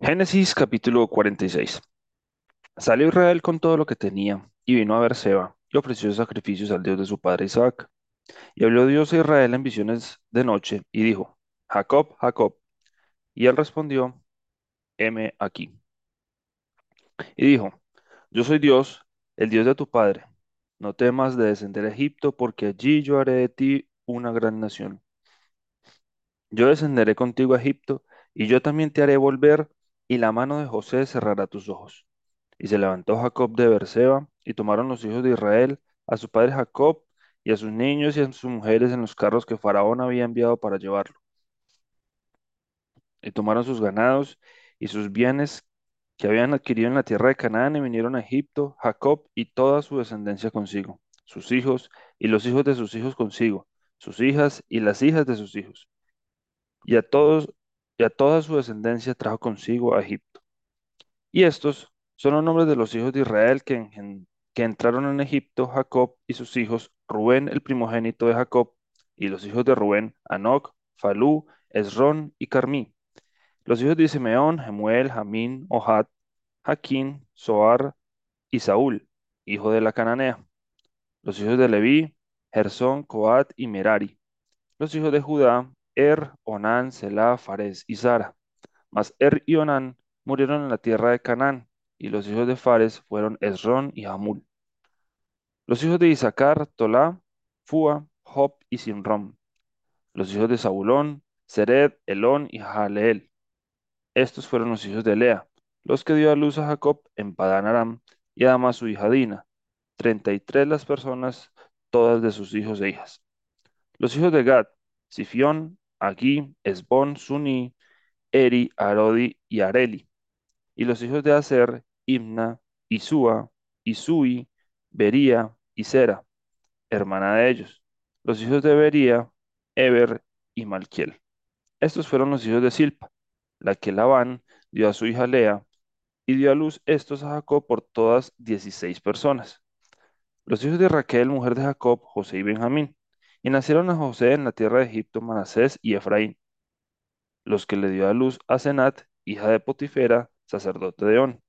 Génesis capítulo 46. Salió Israel con todo lo que tenía y vino a Beerseba y ofreció sacrificios al Dios de su padre Isaac. Y habló Dios a Israel en visiones de noche y dijo, Jacob, Jacob. Y él respondió, heme aquí. Y dijo, yo soy Dios, el Dios de tu padre. No temas de descender a Egipto, porque allí yo haré de ti una gran nación. Yo descenderé contigo a Egipto, y yo también te haré volver, y la mano de José cerrará tus ojos. Y se levantó Jacob de Beerseba, y tomaron los hijos de Israel a su padre Jacob, y a sus niños y a sus mujeres en los carros que Faraón había enviado para llevarlo. Y tomaron sus ganados y sus bienes que habían adquirido en la tierra de Canaán, y vinieron a Egipto, Jacob y toda su descendencia consigo, sus hijos y los hijos de sus hijos consigo, sus hijas y las hijas de sus hijos y a todos y a toda su descendencia trajo consigo a Egipto. Y estos son los nombres de los hijos de Israel que, que entraron en Egipto, Jacob y sus hijos, Rubén el primogénito de Jacob, y los hijos de Rubén, Anoc, Falú, Esrón y Carmí. Los hijos de Simeón, Jemuel, Jamín, Ohad, Jaquín, Soar y Saúl, hijo de la cananea. Los hijos de Leví, Gersón, Coat y Merari. Los hijos de Judá, Er, Onán, Selah, Fares y Zara. Mas Er y Onán murieron en la tierra de Canaán, y los hijos de Fares fueron Esrón y Hamul. Los hijos de Isaacar, Tolá, Fua, Job y Sinrom. Los hijos de Zabulón, Sered, Elón y Jaleel. Estos fueron los hijos de Lea, los que dio a luz a Jacob en Padán Aram, y además su hija Dina. Treinta y tres las personas, todas de sus hijos e hijas. Los hijos de Gad, Sifión, Agui, Esbón, Suní, Eri, Arodi y Areli. Y los hijos de Aser, Imna, Isúa, Isui, Bería y Sera, hermana de ellos. Los hijos de Bería, Eber y Malquiel. Estos fueron los hijos de Silpa, la que Labán dio a su hija Lea, y dio a luz estos a Jacob por todas dieciséis personas. Los hijos de Raquel, mujer de Jacob, José y Benjamín. Y nacieron a José en la tierra de Egipto Manasés y Efraín, los que le dio a luz a Senat, hija de Potifera, sacerdote de On.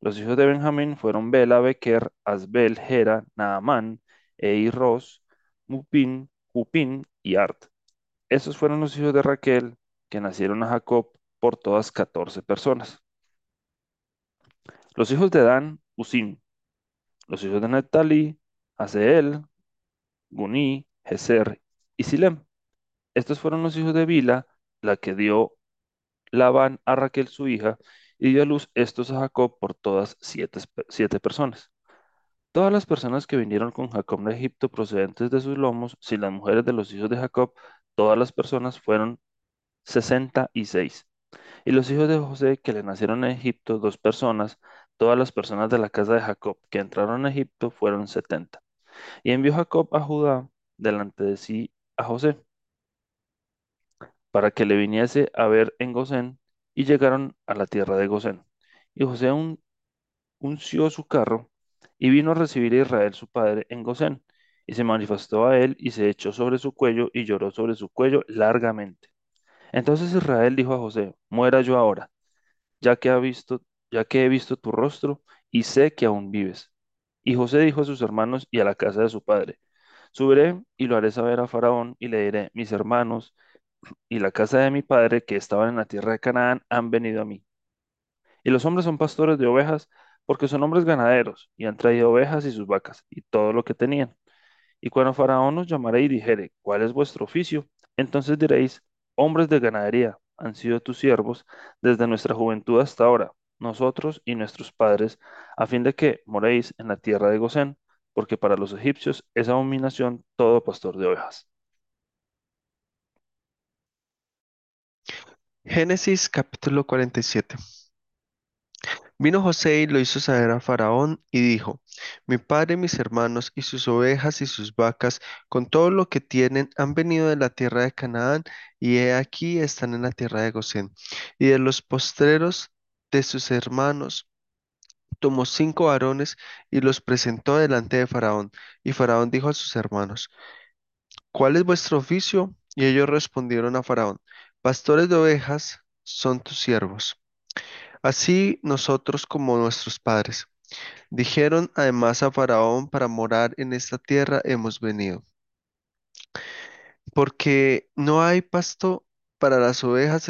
Los hijos de Benjamín fueron Bela, Bequer, Asbel, Gera, Naamán, Eiros, Mupín, Hupín y Art. Estos fueron los hijos de Raquel que nacieron a Jacob por todas catorce personas. Los hijos de Dan, Usim. Los hijos de Neptalí, Aseel, Guní, Y Silem. Estos fueron los hijos de Bila, la que dio Labán a Raquel su hija, y dio a luz estos a Jacob por todas siete, siete personas. Todas las personas que vinieron con Jacob de Egipto procedentes de sus lomos, sin las mujeres de los hijos de Jacob, todas las personas fueron sesenta y seis. Y los hijos de José que le nacieron en Egipto, dos personas, todas las personas de la casa de Jacob que entraron a Egipto fueron setenta. Y envió Jacob a Judá delante de sí a José, para que le viniese a ver en Gosén, y llegaron a la tierra de Gosén. Y José un- unció su carro, y vino a recibir a Israel su padre en Gosén, y se manifestó a él, y se echó sobre su cuello, y lloró sobre su cuello largamente. Entonces Israel dijo a José, muera yo ahora, ya que ha visto, ya que he visto tu rostro, y sé que aún vives. Y José dijo a sus hermanos y a la casa de su padre, Subiré y lo haré saber a Faraón y le diré, mis hermanos y la casa de mi padre que estaban en la tierra de Canaán han venido a mí. Y los hombres son pastores de ovejas porque son hombres ganaderos y han traído ovejas y sus vacas y todo lo que tenían. Y cuando Faraón os llamaré y dijere, ¿cuál es vuestro oficio? Entonces diréis, hombres de ganadería han sido tus siervos desde nuestra juventud hasta ahora, nosotros y nuestros padres, a fin de que moréis en la tierra de Gosén, porque para los egipcios es abominación todo pastor de ovejas. Génesis capítulo 47. Vino José y lo hizo saber a Faraón y dijo, Mi padre, mis hermanos y sus ovejas y sus vacas, con todo lo que tienen, han venido de la tierra de Canaán y he aquí están en la tierra de Gosén. Y de los postreros de sus hermanos tomó cinco varones y los presentó delante de Faraón. Y Faraón dijo a sus hermanos, ¿Cuál es vuestro oficio? Y ellos respondieron a Faraón, Pastores de ovejas son tus siervos. así nosotros como nuestros padres. Dijeron además a Faraón, para morar en esta tierra hemos venido. porque no hay pasto para las ovejas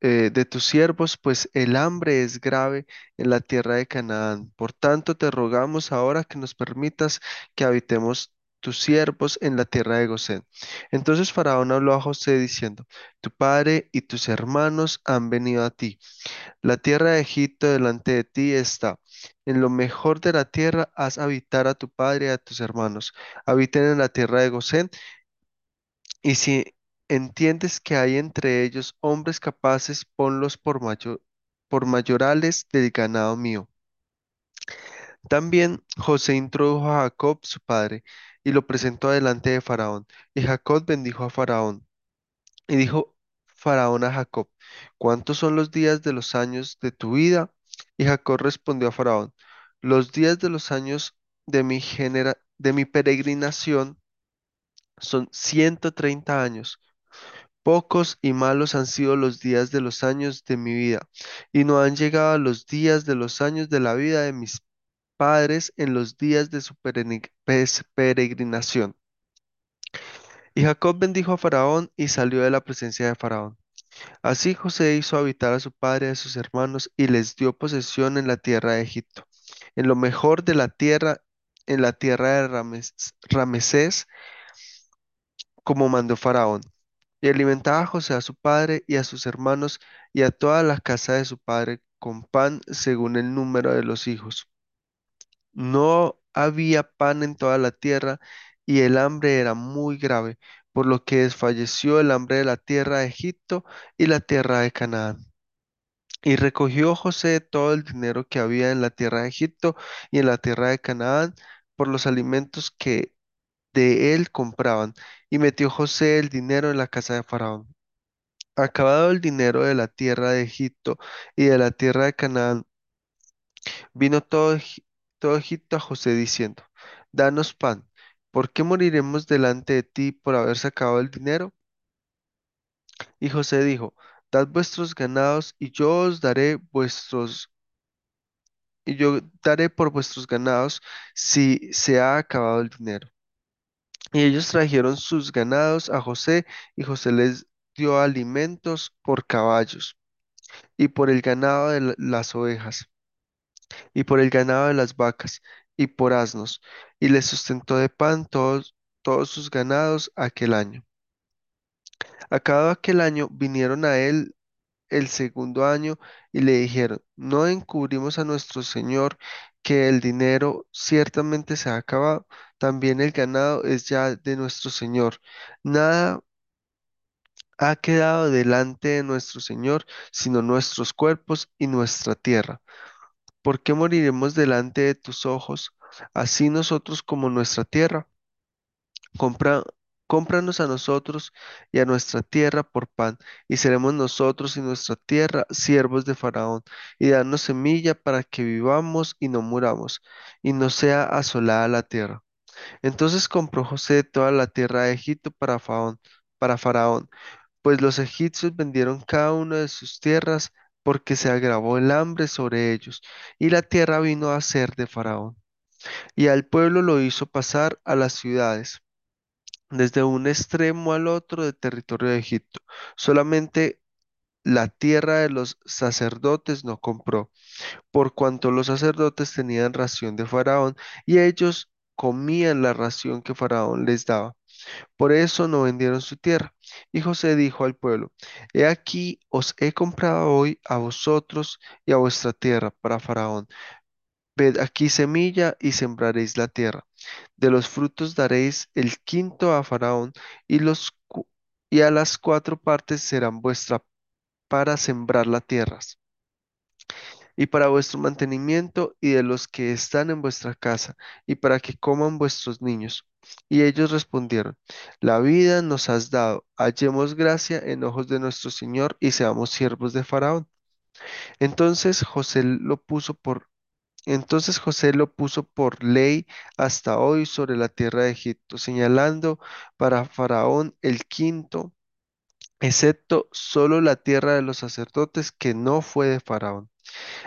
eh, de tus siervos, pues el hambre es grave en la tierra de Canaán. Por tanto, te rogamos ahora que nos permitas que habitemos tus siervos en la tierra de Gosén. Entonces Faraón habló a José diciendo, Tu padre y tus hermanos han venido a ti. La tierra de Egipto delante de ti está. En lo mejor de la tierra haz habitar a tu padre y a tus hermanos. Habiten en la tierra de Gosén y si entiendes que hay entre ellos hombres capaces, ponlos por mayo- por mayorales del ganado mío. También José introdujo a Jacob, su padre, y lo presentó delante de Faraón. Y Jacob bendijo a Faraón. Y dijo Faraón a Jacob, ¿cuántos son los días de los años de tu vida? Y Jacob respondió a Faraón, los días de los años de mi genera- de mi peregrinación son 130 años. Pocos y malos han sido los días de los años de mi vida, y no han llegado los días de los años de la vida de mis padres en los días de su peregrinación. Y Jacob bendijo a Faraón y salió de la presencia de Faraón. Así José hizo habitar a su padre y a sus hermanos y les dio posesión en la tierra de Egipto, en lo mejor de la tierra, en la tierra de Rames- como mandó Faraón. Y alimentaba a José a su padre y a sus hermanos y a toda la casa de su padre con pan según el número de los hijos. No había pan en toda la tierra y el hambre era muy grave, por lo que desfalleció el hambre de la tierra de Egipto y la tierra de Canaán. Y recogió José todo el dinero que había en la tierra de Egipto y en la tierra de Canaán por los alimentos que de él compraban, y metió José el dinero en la casa de Faraón. Acabado el dinero de la tierra de Egipto y de la tierra de Canaán, vino todo, todo Egipto a José diciendo, Danos pan, ¿por qué moriremos delante de ti por haber sacado el dinero? Y José dijo, Dad vuestros ganados y yo os daré vuestros, y yo daré por vuestros ganados si se ha acabado el dinero. Y ellos trajeron sus ganados a José y José les dio alimentos por caballos y por el ganado de la- las ovejas y por el ganado de las vacas, y por asnos, y les sustentó de pan todos, todos sus ganados aquel año. Acabado aquel año, vinieron a él el segundo año y le dijeron, no encubrimos a nuestro señor que el dinero ciertamente se ha acabado, también el ganado es ya de nuestro señor. Nada ha quedado delante de nuestro señor, sino nuestros cuerpos y nuestra tierra. ¿Por qué moriremos delante de tus ojos, así nosotros como nuestra tierra? Compra, cómpranos a nosotros y a nuestra tierra por pan, y seremos nosotros y nuestra tierra siervos de Faraón, y danos semilla para que vivamos y no muramos, y no sea asolada la tierra. Entonces compró José toda la tierra de Egipto para Faraón, para Faraón, pues los egipcios vendieron cada una de sus tierras porque se agravó el hambre sobre ellos, y la tierra vino a ser de Faraón. Y al pueblo lo hizo pasar a las ciudades, desde un extremo al otro del territorio de Egipto. Solamente la tierra de los sacerdotes no compró, por cuanto los sacerdotes tenían ración de Faraón, y ellos comían la ración que Faraón les daba. Por eso no vendieron su tierra. Y José dijo al pueblo, He aquí os he comprado hoy a vosotros y a vuestra tierra para Faraón. Ved aquí semilla y sembraréis la tierra. De los frutos daréis el quinto a Faraón y los y a las cuatro partes serán vuestra para sembrar la tierra y para vuestro mantenimiento y de los que están en vuestra casa, y para que coman vuestros niños. Y ellos respondieron, La vida nos has dado, hallemos gracia en ojos de nuestro Señor y seamos siervos de Faraón. Entonces José lo puso por entonces José lo puso por ley hasta hoy sobre la tierra de Egipto, señalando para Faraón el quinto excepto solo la tierra de los sacerdotes que no fue de Faraón.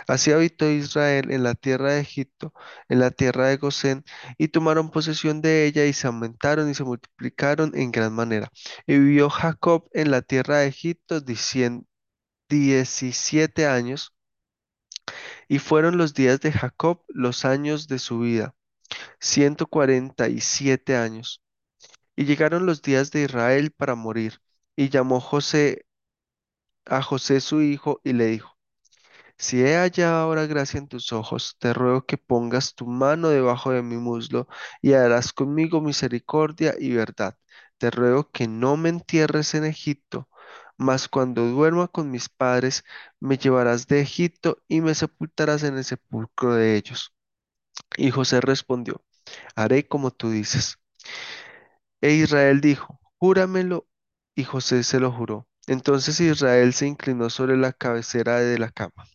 Así habitó Israel en la tierra de Egipto, en la tierra de Gosén, y tomaron posesión de ella y se aumentaron y se multiplicaron en gran manera. Y vivió Jacob en la tierra de Egipto dicien- 17 años, y fueron los días de Jacob los años de su vida, ciento cuarenta y siete años. Y llegaron los días de Israel para morir, y llamó José a José su hijo y le dijo, Si he hallado ahora gracia en tus ojos, te ruego que pongas tu mano debajo de mi muslo y harás conmigo misericordia y verdad. Te ruego que no me entierres en Egipto, mas cuando duerma con mis padres, me llevarás de Egipto y me sepultarás en el sepulcro de ellos. Y José respondió, haré como tú dices. E Israel dijo, júramelo, y José se lo juró. Entonces Israel se inclinó sobre la cabecera de la cama.